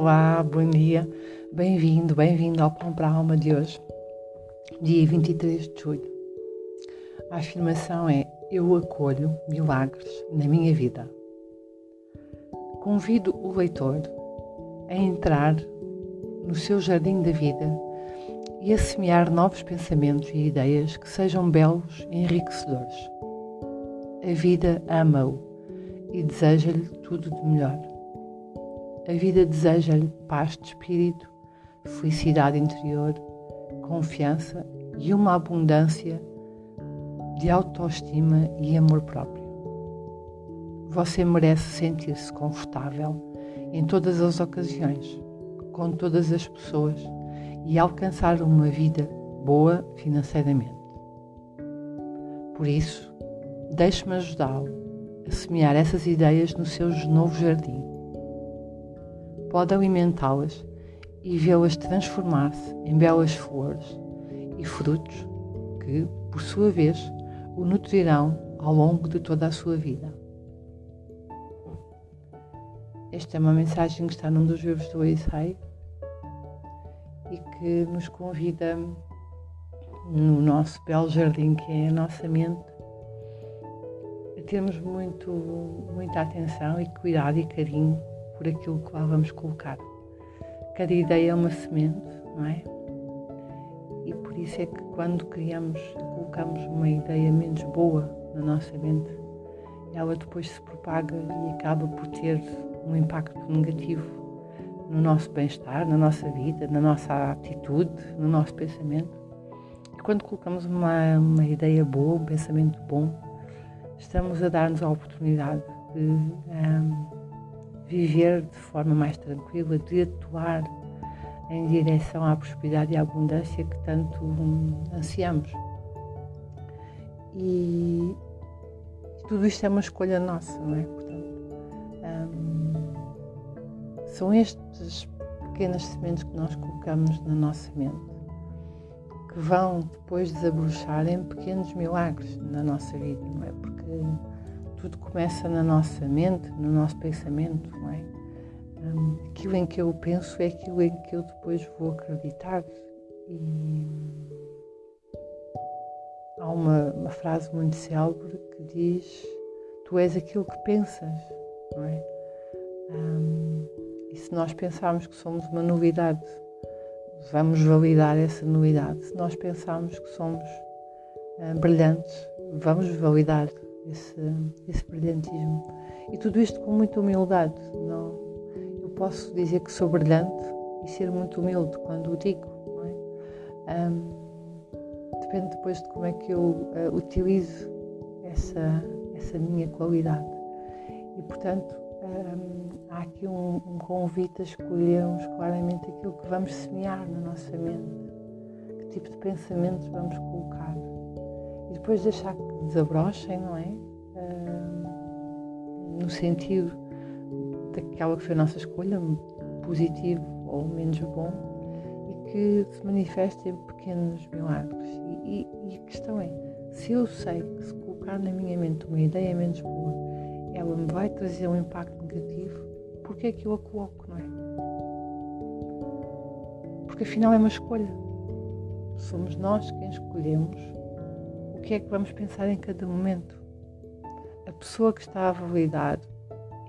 Olá, bom dia, bem-vindo, bem-vindo ao Pão para a Alma de hoje, dia 23 de julho. A afirmação é: Eu acolho milagres na minha vida. Convido o leitor a entrar no seu jardim da vida e a semear novos pensamentos e ideias que sejam belos e enriquecedores. A vida ama-o e deseja-lhe tudo de melhor. A vida deseja-lhe paz de espírito, felicidade interior, confiança e uma abundância de autoestima e amor próprio. Você merece sentir-se confortável em todas as ocasiões, com todas as pessoas e alcançar uma vida boa financeiramente. Por isso, deixe-me ajudá-lo a semear essas ideias no seu novo jardim pode alimentá-las e vê-las transformar-se em belas flores e frutos que, por sua vez, o nutrirão ao longo de toda a sua vida. Esta é uma mensagem que está num dos livros do Isai e que nos convida no nosso belo jardim que é a nossa mente a termos muito, muita atenção e cuidado e carinho por aquilo que lá vamos colocar. Cada ideia é uma semente, não é? E por isso é que quando criamos, colocamos uma ideia menos boa na nossa mente, ela depois se propaga e acaba por ter um impacto negativo no nosso bem-estar, na nossa vida, na nossa atitude, no nosso pensamento. E quando colocamos uma, uma ideia boa, um pensamento bom, estamos a dar-nos a oportunidade de um, viver de forma mais tranquila, de atuar em direção à prosperidade e à abundância que tanto ansiamos. E, tudo isto é uma escolha nossa, não é? Portanto, hum, são estas pequenas sementes que nós colocamos na nossa mente que vão depois desabrochar em pequenos milagres na nossa vida, não é? Porque tudo começa na nossa mente, no nosso pensamento, não é? Um, aquilo em que eu penso é aquilo em que eu depois vou acreditar. E há uma, uma frase muito célebre que diz: Tu és aquilo que pensas, não é? Um, e se nós pensarmos que somos uma novidade, vamos validar essa novidade. Se nós pensarmos que somos brilhantes, vamos validar esse, esse brilhantismo. E tudo isto com muita humildade. Não, eu posso dizer que sou brilhante e ser muito humilde quando o digo. É? Um, depende depois de como é que eu uh, utilizo essa, essa minha qualidade. E portanto, um, há aqui um, um convite a escolhermos claramente aquilo que vamos semear na nossa mente, que tipo de pensamentos vamos colocar e depois deixar que desabrochem, não é? Uh, no sentido daquela que foi a nossa escolha, positivo ou menos bom, e que se manifestem pequenos milagres. E, e, e a questão é: se eu sei que se colocar na minha mente uma ideia menos boa, ela me vai trazer um impacto negativo, porque é que eu a coloco, não é? Porque afinal é uma escolha. Somos nós quem escolhemos que é que vamos pensar em cada momento. A pessoa que está a validar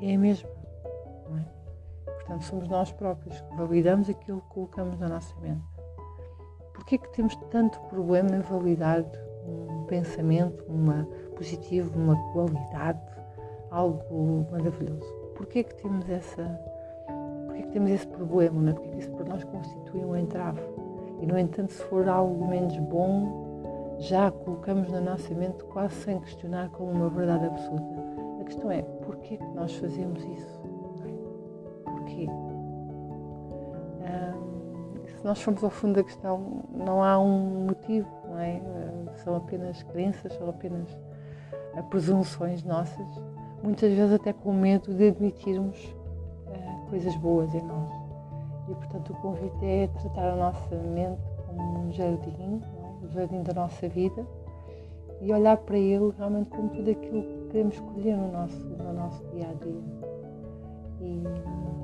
é a mesma. É? Portanto, somos nós próprios que validamos aquilo que colocamos na nossa mente. Porquê é que temos tanto problema em validar um pensamento, uma positivo, uma qualidade, algo maravilhoso? Porquê é que temos essa porquê é que temos esse problema, não é? Porque isso para nós constitui um entrave. E no entanto, se for algo menos bom, já a colocamos na nossa mente quase sem questionar como uma verdade absoluta. A questão é, porquê que nós fazemos isso? Porquê? se nós formos ao fundo da questão, não há um motivo, não é? são apenas crenças, são apenas presunções nossas, muitas vezes até com medo de admitirmos uh, coisas boas em nós. E portanto o convite é tratar a nossa mente como um jardim, jardim da nossa vida e olhar para ele realmente como tudo aquilo que queremos escolher no nosso, no nosso dia a dia. e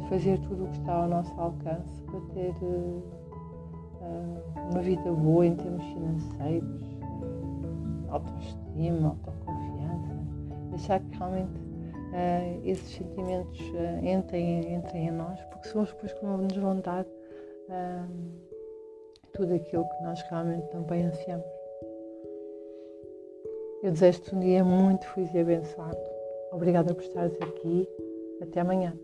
fazer tudo o que está ao nosso alcance para ter uh, uma vida boa em termos financeiros, autoestima, autoconfiança, deixar que realmente uh, esses sentimentos uh, entrem, entrem em nós, porque são os depois que nos vão dar tudo aquilo que nós realmente também ansiamos. Eu desejo-te um dia muito feliz e abençoado. Obrigada por estares aqui. Até amanhã.